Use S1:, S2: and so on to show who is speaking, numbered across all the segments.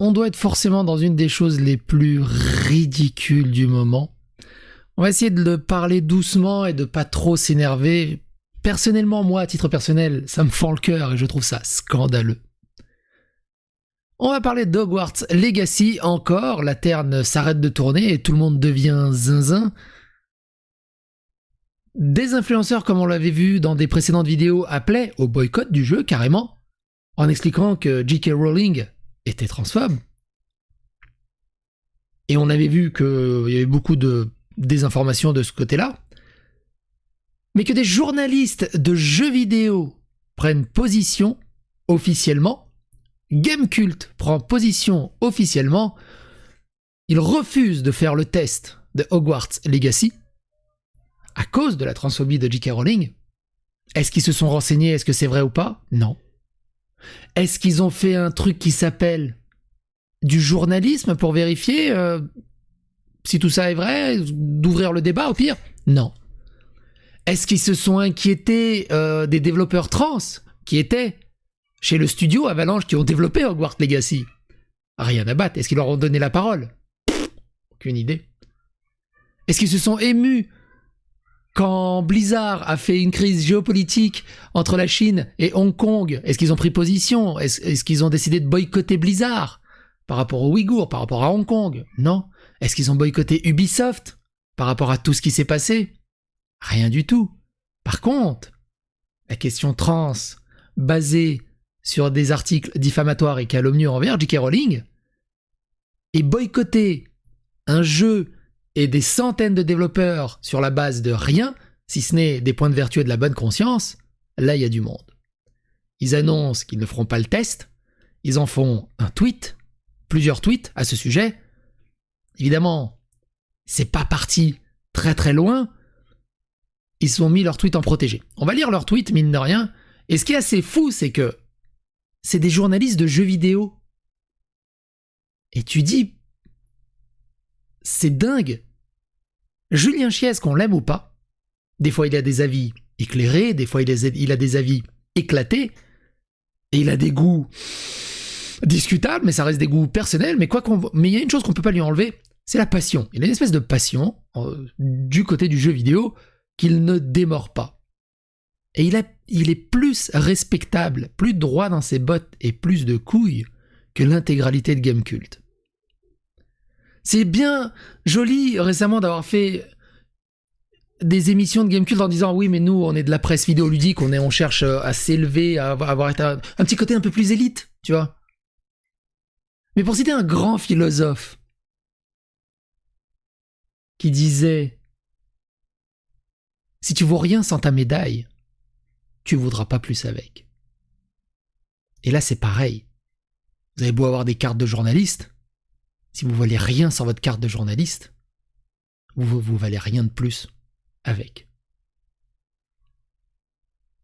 S1: on doit être forcément dans une des choses les plus ridicules du moment. On va essayer de le parler doucement et de pas trop s'énerver. Personnellement, moi, à titre personnel, ça me fend le cœur et je trouve ça scandaleux. On va parler d'Hogwarts Legacy encore, la Terre s'arrête de tourner et tout le monde devient zinzin. Des influenceurs, comme on l'avait vu dans des précédentes vidéos, appelaient au boycott du jeu carrément, en expliquant que J.K. Rowling était transphobe. Et on avait vu qu'il y avait beaucoup de désinformations de ce côté-là. Mais que des journalistes de jeux vidéo prennent position officiellement Gamecult prend position officiellement. Il refuse de faire le test de Hogwarts Legacy à cause de la transphobie de J.K. Rowling. Est-ce qu'ils se sont renseignés Est-ce que c'est vrai ou pas? Non. Est-ce qu'ils ont fait un truc qui s'appelle du journalisme pour vérifier euh, si tout ça est vrai D'ouvrir le débat au pire? Non. Est-ce qu'ils se sont inquiétés euh, des développeurs trans qui étaient chez le studio Avalanche qui ont développé Hogwarts Legacy? Rien à battre. Est-ce qu'ils leur ont donné la parole? Aucune idée. Est-ce qu'ils se sont émus quand Blizzard a fait une crise géopolitique entre la Chine et Hong Kong Est-ce qu'ils ont pris position? Est-ce qu'ils ont décidé de boycotter Blizzard par rapport aux Ouïghours, par rapport à Hong Kong? Non. Est-ce qu'ils ont boycotté Ubisoft par rapport à tout ce qui s'est passé? Rien du tout. Par contre, la question trans, basée sur des articles diffamatoires et calomnieux envers J.K. Rowling, et boycotter un jeu et des centaines de développeurs sur la base de rien, si ce n'est des points de vertu et de la bonne conscience, là il y a du monde. Ils annoncent qu'ils ne feront pas le test, ils en font un tweet, plusieurs tweets à ce sujet. Évidemment, c'est pas parti très très loin. Ils ont mis leur tweet en protégé. On va lire leur tweet, mine de rien. Et ce qui est assez fou, c'est que c'est des journalistes de jeux vidéo. Et tu dis, c'est dingue. Julien Chies, qu'on l'aime ou pas, des fois il a des avis éclairés, des fois il a, des avis éclatés, et il a des goûts discutables, mais ça reste des goûts personnels, mais il y a une chose qu'on peut pas lui enlever, c'est la passion. Il a une espèce de passion euh, du côté du jeu vidéo qu'il ne démord pas. Et il, il est plus respectable, plus droit dans ses bottes et plus de couilles que l'intégralité de Gamecult. C'est bien joli récemment d'avoir fait des émissions de Gamecult en disant oui mais nous on est de la presse vidéoludique, on, on cherche à s'élever, à avoir un, petit côté un peu plus élite, tu vois. Mais pour citer un grand philosophe qui disait si tu vaux rien sans ta médaille, tu voudras pas plus avec. Et là, c'est pareil. Vous avez beau avoir des cartes de journaliste, si vous valez rien sans votre carte de journaliste, vous, vous valez rien de plus avec.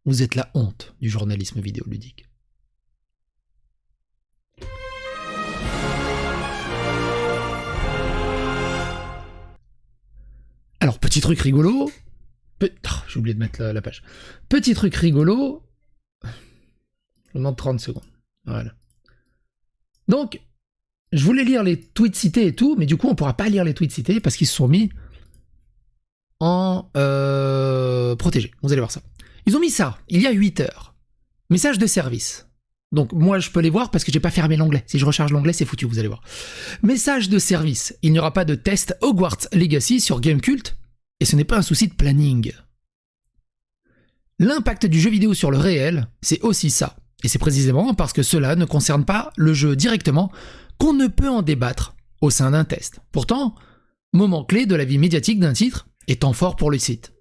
S1: Vous êtes la honte du journalisme vidéoludique. Alors, petit truc rigolo, Oh, j'ai oublié de mettre la, page. Petit truc rigolo. Je demande 30 secondes. Voilà. Donc, je voulais lire les tweets cités et tout, mais du coup, on pourra pas lire les tweets cités parce qu'ils se sont mis en euh, protégé. Vous allez voir ça. Ils ont mis ça il y a 8 heures. Message de service. Donc moi je peux les voir parce que j'ai pas fermé l'onglet. Si je recharge l'onglet, c'est foutu, vous allez voir. Message de service. Il n'y aura pas de test Hogwarts Legacy sur Gamecult et ce n'est pas un souci de planning. L'impact du jeu vidéo sur le réel, c'est aussi ça. Et c'est précisément parce que cela ne concerne pas le jeu directement qu'on ne peut en débattre au sein d'un test. Pourtant, moment clé de la vie médiatique d'un titre et temps fort pour le site.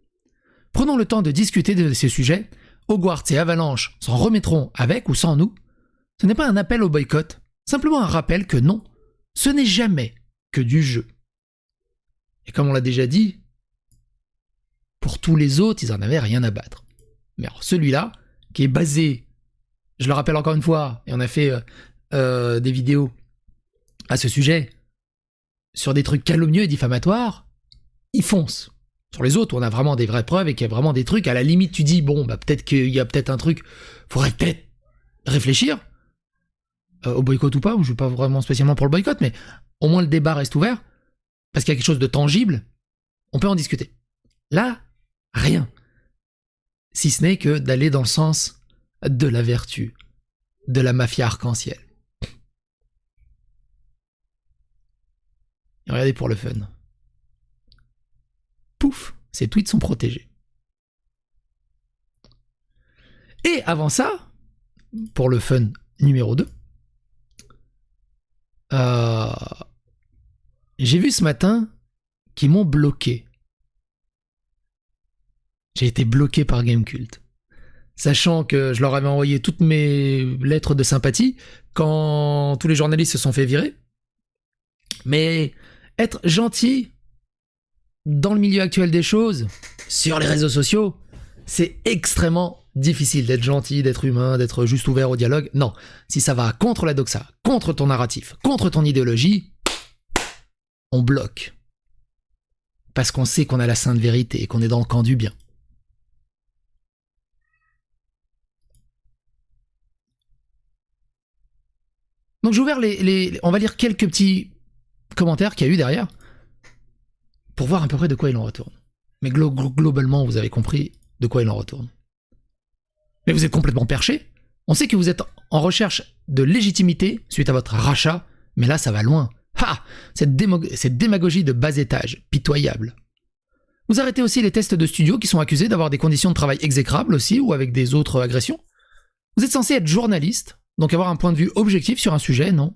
S1: Prenons le temps de discuter de ces sujets, Hogwarts et Avalanche s'en remettront avec ou sans nous. Ce n'est pas un appel au boycott, simplement un rappel que non, ce n'est jamais que du jeu. Et comme on l'a déjà dit, pour tous les autres, ils en avaient rien à battre. Mais alors celui-là, qui est basé, je le rappelle encore une fois, et on a fait euh, euh, des vidéos à ce sujet, sur des trucs calomnieux et diffamatoires, il fonce. Sur les autres, on a vraiment des vraies preuves et qu'il y a vraiment des trucs. À la limite, tu dis, bon, bah, peut-être qu'il y a peut-être un truc, faudrait peut-être réfléchir. euh, au boycott ou pas, je suis pas vraiment spécialement pour le boycott, mais au moins le débat reste ouvert, parce qu'il y a quelque chose de tangible, on peut en discuter. Là, rien. Si ce n'est que d'aller dans le sens de la vertu, de la mafia arc-en-ciel. Regardez pour le fun. Pouf, ces tweets sont protégés. Et avant ça, pour le fun numéro 2, euh, j'ai vu ce matin qu'ils m'ont bloqué. J'ai été bloqué par Gamecult. Sachant que je leur avais envoyé toutes mes lettres de sympathie quand tous les journalistes se sont fait virer. Mais être gentil dans le milieu actuel des choses, sur les réseaux sociaux, c'est extrêmement difficile d'être gentil, d'être humain, d'être juste ouvert au dialogue. Non, si ça va contre la doxa, contre ton narratif, contre ton idéologie, on bloque. Parce qu'on sait qu'on a la sainte vérité et qu'on est dans le camp du bien. Donc j'ai ouvert les, On va lire quelques petits commentaires qu'il y a eu derrière pour voir à peu près de quoi il en retourne. Mais globalement, vous avez compris de quoi il en retourne. Mais vous êtes complètement perché. On sait que vous êtes en recherche de légitimité suite à votre rachat, mais là ça va loin. Ha cette, cette démagogie de bas étage, pitoyable. Vous arrêtez aussi les tests de studio qui sont accusés d'avoir des conditions de travail exécrables aussi ou avec des autres agressions. Vous êtes censé être journaliste, donc avoir un point de vue objectif sur un sujet, non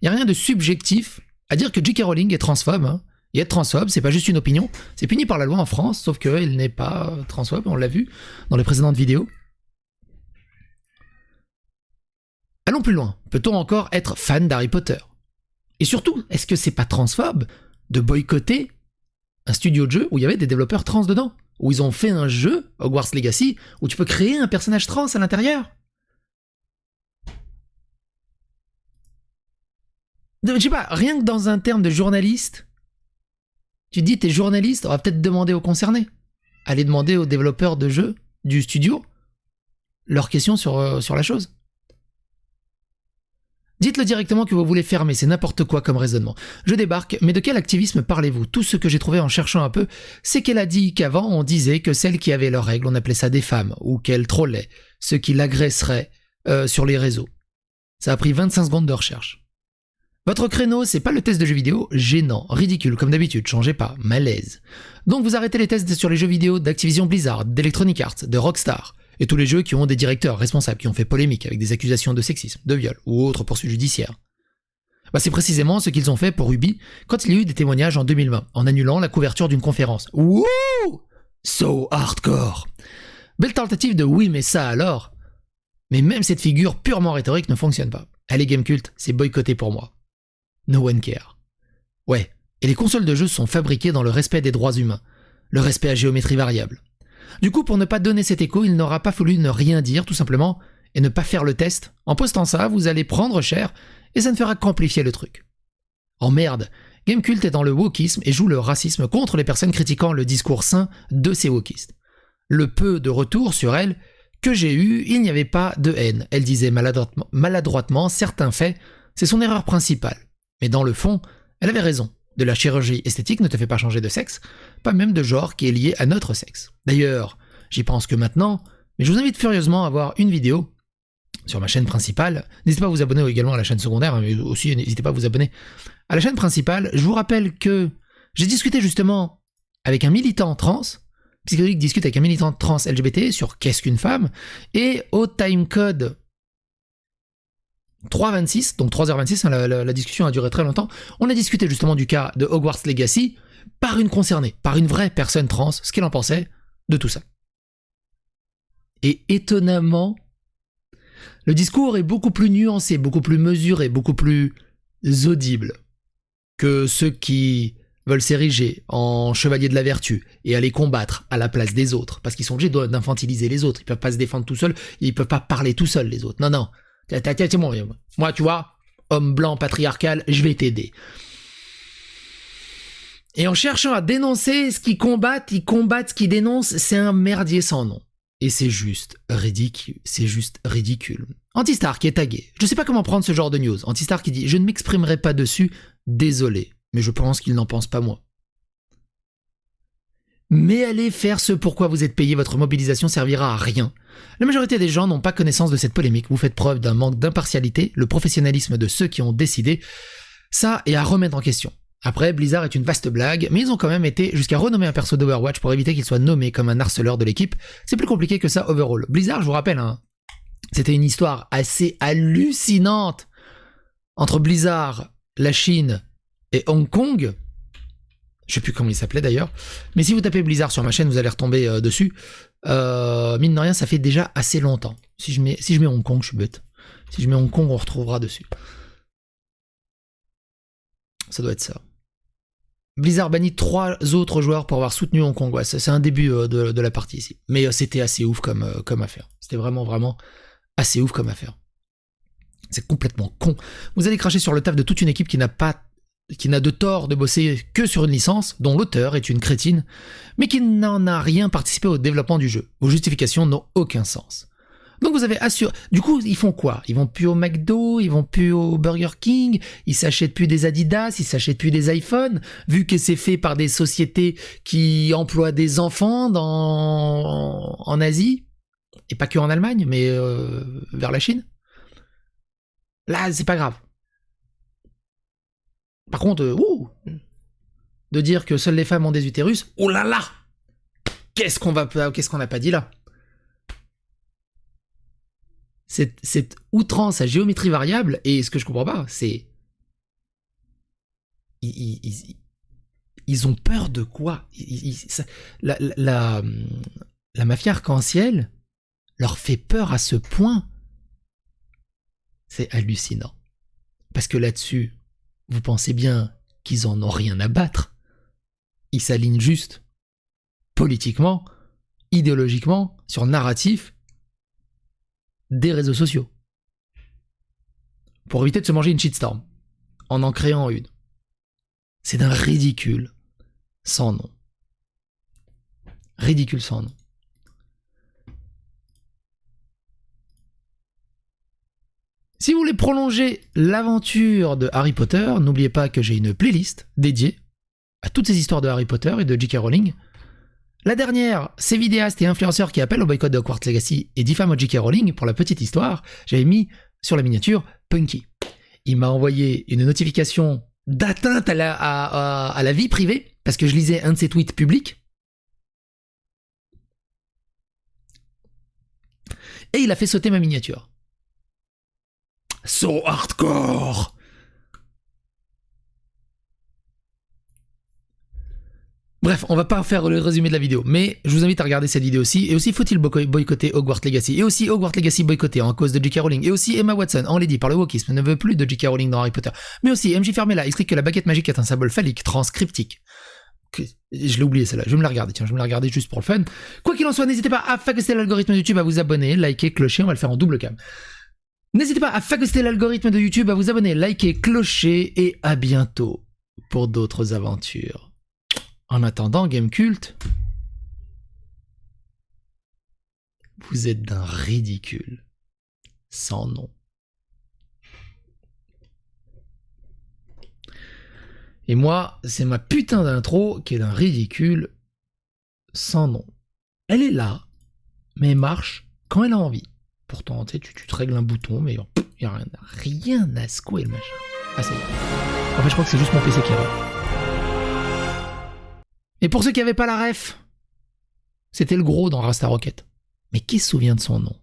S1: Il n'y a rien de subjectif à dire que J.K. Rowling est transphobe. Hein. Et être transphobe, c'est pas juste une opinion, c'est puni par la loi en France, sauf qu'elle n'est pas transphobe, on l'a vu dans les précédentes vidéos. Allons plus loin. Peut-on encore être fan d'Harry Potter? Et surtout, est-ce que c'est pas transphobe de boycotter un studio de jeu où il y avait des développeurs trans dedans? Où ils ont fait un jeu, Hogwarts Legacy, où tu peux créer un personnage trans à l'intérieur? Je sais pas, rien que dans un terme de journaliste, tu dis t'es journaliste, on va peut-être demander aux concernés. Aller demander aux développeurs de jeux du studio leurs questions sur, euh, la chose. Dites-le directement que vous voulez fermer, c'est n'importe quoi comme raisonnement. Je débarque, mais de quel activisme parlez-vous? Tout ce que j'ai trouvé en cherchant un peu, c'est qu'elle a dit qu'avant on disait que celles qui avaient leurs règles, on appelait ça des femmes, ou qu'elles trollaient, ceux qui l'agresseraient euh, sur les réseaux. Ça a pris 25 secondes de recherche. Votre créneau, c'est pas le test de jeux vidéo, gênant, ridicule, comme d'habitude, changez pas, malaise. Donc vous arrêtez les tests sur les jeux vidéo d'Activision Blizzard, d'Electronic Arts, de Rockstar, et tous les jeux qui ont des directeurs responsables qui ont fait polémique avec des accusations de sexisme, de viol ou autres poursuites judiciaires. Bah c'est précisément ce qu'ils ont fait pour Ubi quand il y a eu des témoignages en 2020, en annulant la couverture d'une conférence. Wouh So hardcore Belle tentative de oui mais ça alors Mais même cette figure purement rhétorique ne fonctionne pas. Allez Gamecult, c'est boycotté pour moi. No one care. Ouais, et les consoles de jeux sont fabriquées dans le respect des droits humains, le respect à géométrie variable. Du coup, pour ne pas donner cet écho, il n'aura pas fallu ne rien dire, tout simplement, et ne pas faire le test. En postant ça, vous allez prendre cher, et ça ne fera qu'amplifier le truc. En merde, Gamecult est dans le wokisme et joue le racisme contre les personnes critiquant le discours sain de ces wokistes. Le peu de retour sur elle que j'ai eu, il n'y avait pas de haine. Elle disait maladroitement certains faits, c'est son erreur principale. Mais dans le fond, elle avait raison de la chirurgie esthétique ne te fait pas changer de sexe, pas même de genre qui est lié à notre sexe. D'ailleurs, j'y pense que maintenant, mais je vous invite furieusement à voir une vidéo sur ma chaîne principale. N'hysitez pas à vous abonner également à la chaîne secondaire, hein, mais aussi n'hésitez pas à vous abonner à la chaîne principale. Je vous rappelle que j'ai discuté justement avec un militant trans, Psychologique discute avec un militant trans LGBT sur qu'est-ce qu'une femme, et au timecode 3h26, donc 3h26, hein, la, discussion a duré très longtemps, on a discuté justement du cas de Hogwarts Legacy par une concernée, par une vraie personne trans, ce qu'elle en pensait de tout ça. Et étonnamment, le discours est beaucoup plus nuancé, beaucoup plus mesuré, beaucoup plus audible que ceux qui veulent s'ériger en chevalier de la vertu et aller combattre à la place des autres, parce qu'ils sont obligés d'infantiliser les autres, ils peuvent pas se défendre tout seuls, ils peuvent pas parler tout seuls les autres. Non, non, moi, tu vois, homme blanc patriarcal, je vais t'aider. Et en cherchant à dénoncer ce qu'ils combattent, ils combattent ce qu'ils dénoncent, c'est un merdier sans nom. Et c'est juste ridicule. C'est juste ridicule. Antistar qui est tagué. Je sais pas comment prendre ce genre de news. Antistar qui dit Je ne m'exprimerai pas dessus, désolé. Mais je pense qu'il n'en pense pas moi. Mais allez faire ce pourquoi vous êtes payé, votre mobilisation servira à rien. La majorité des gens n'ont pas connaissance de cette polémique. Vous faites preuve d'un manque d'impartialité, le professionnalisme de ceux qui ont décidé. Ça est à remettre en question. Après, Blizzard est une vaste blague, mais ils ont quand même été jusqu'à renommer un perso d'Overwatch pour éviter qu'il soit nommé comme un harceleur de l'équipe. C'est plus compliqué que ça overall. Blizzard, je vous rappelle, hein, c'était une histoire assez hallucinante entre Blizzard, la Chine et Hong Kong. Je sais plus comment il s'appelait d'ailleurs. Mais si vous tapez Blizzard sur ma chaîne, vous allez retomber euh, dessus. Euh, mine de rien, ça fait déjà assez longtemps. Si je, mets, Hong Kong, je suis bête. Si je mets Hong Kong, on retrouvera dessus. Ça doit être ça. Blizzard bannit trois autres joueurs pour avoir soutenu Hong Kong. c'est un début euh, de, la partie ici. Mais c'était assez ouf comme, comme affaire. C'était vraiment, vraiment assez ouf comme affaire. C'est complètement con. Vous allez cracher sur le taf de toute une équipe qui n'a pas qui n'a de tort de bosser que sur une licence dont l'auteur est une crétine, mais qui n'en a rien participé au développement du jeu. Vos justifications n'ont aucun sens. Donc vous avez assuré. Du coup, ils font quoi? Ils vont plus au McDo, ils vont plus au Burger King, ils s'achètent plus des Adidas, ils s'achètent plus des iPhones, vu que c'est fait par des sociétés qui emploient des enfants dans en Asie et pas que en Allemagne, mais euh, vers la Chine? Là, c'est pas grave. Par contre, ouh, de dire que seules les femmes ont des utérus, oh là là Qu'est-ce qu'on n'a pas dit là? Cette, outrance à géométrie variable, et ce que je comprends pas, c'est. Ils, ont peur de quoi? La, la, mafia arc-en-ciel leur fait peur à ce point. C'est hallucinant. Parce que là-dessus, vous pensez bien qu'ils en ont rien à battre. Ils s'alignent juste politiquement, idéologiquement, sur narratif des réseaux sociaux. Pour éviter de se manger une shitstorm. En en créant une. C'est d'un ridicule sans nom. Ridicule sans nom. Si vous voulez prolonger l'aventure de Harry Potter, n'oubliez pas que j'ai une playlist dédiée à toutes ces histoires de Harry Potter et de J.K. Rowling la dernière, ces vidéastes et influenceurs qui appellent au boycott de Hogwarts Legacy et diffament J.K. Rowling, pour la petite histoire, j'avais mis sur la miniature Punky. Il m'a envoyé une notification d'atteinte à la, à, la vie privée, parce que je lisais un de ses tweets publics. Et il a fait sauter ma miniature. So hardcore Bref, on va pas faire le résumé de la vidéo, mais je vous invite à regarder cette vidéo aussi. Et aussi, faut-il boycotter Hogwarts Legacy? Et aussi, Hogwarts Legacy boycotté en cause de J.K. Rowling. Et aussi, Emma Watson, en dit par le wokisme, ne veut plus de J.K. Rowling dans Harry Potter. Mais aussi, MJ Fermella explique que la baguette magique est un symbole phallique transcriptique. Je l'ai oublié celle-là, je vais me la regarder, tiens, je vais me la regarder juste pour le fun. Quoi qu'il en soit, n'hésitez pas à phagocyter l'algorithme YouTube, à vous abonner, liker, clocher, on va le faire en double cam. N'hésitez pas à phagocyter l'algorithme de YouTube, à vous abonner, liker, clocher, et à bientôt pour d'autres aventures. En attendant, Game Cult, vous êtes d'un ridicule sans nom. Et moi, c'est ma putain d'intro qui est d'un ridicule sans nom. Elle est là, mais marche quand elle a envie. Pourtant, tu, tu te règles un bouton, mais il n'y a rien, rien à secouer le machin. Ah, c'est En fait, je crois que c'est juste mon PC qui est et pour ceux qui n'avaient pas la ref, c'était le gros dans Rasta Rocket. Mais qui se souvient de son nom?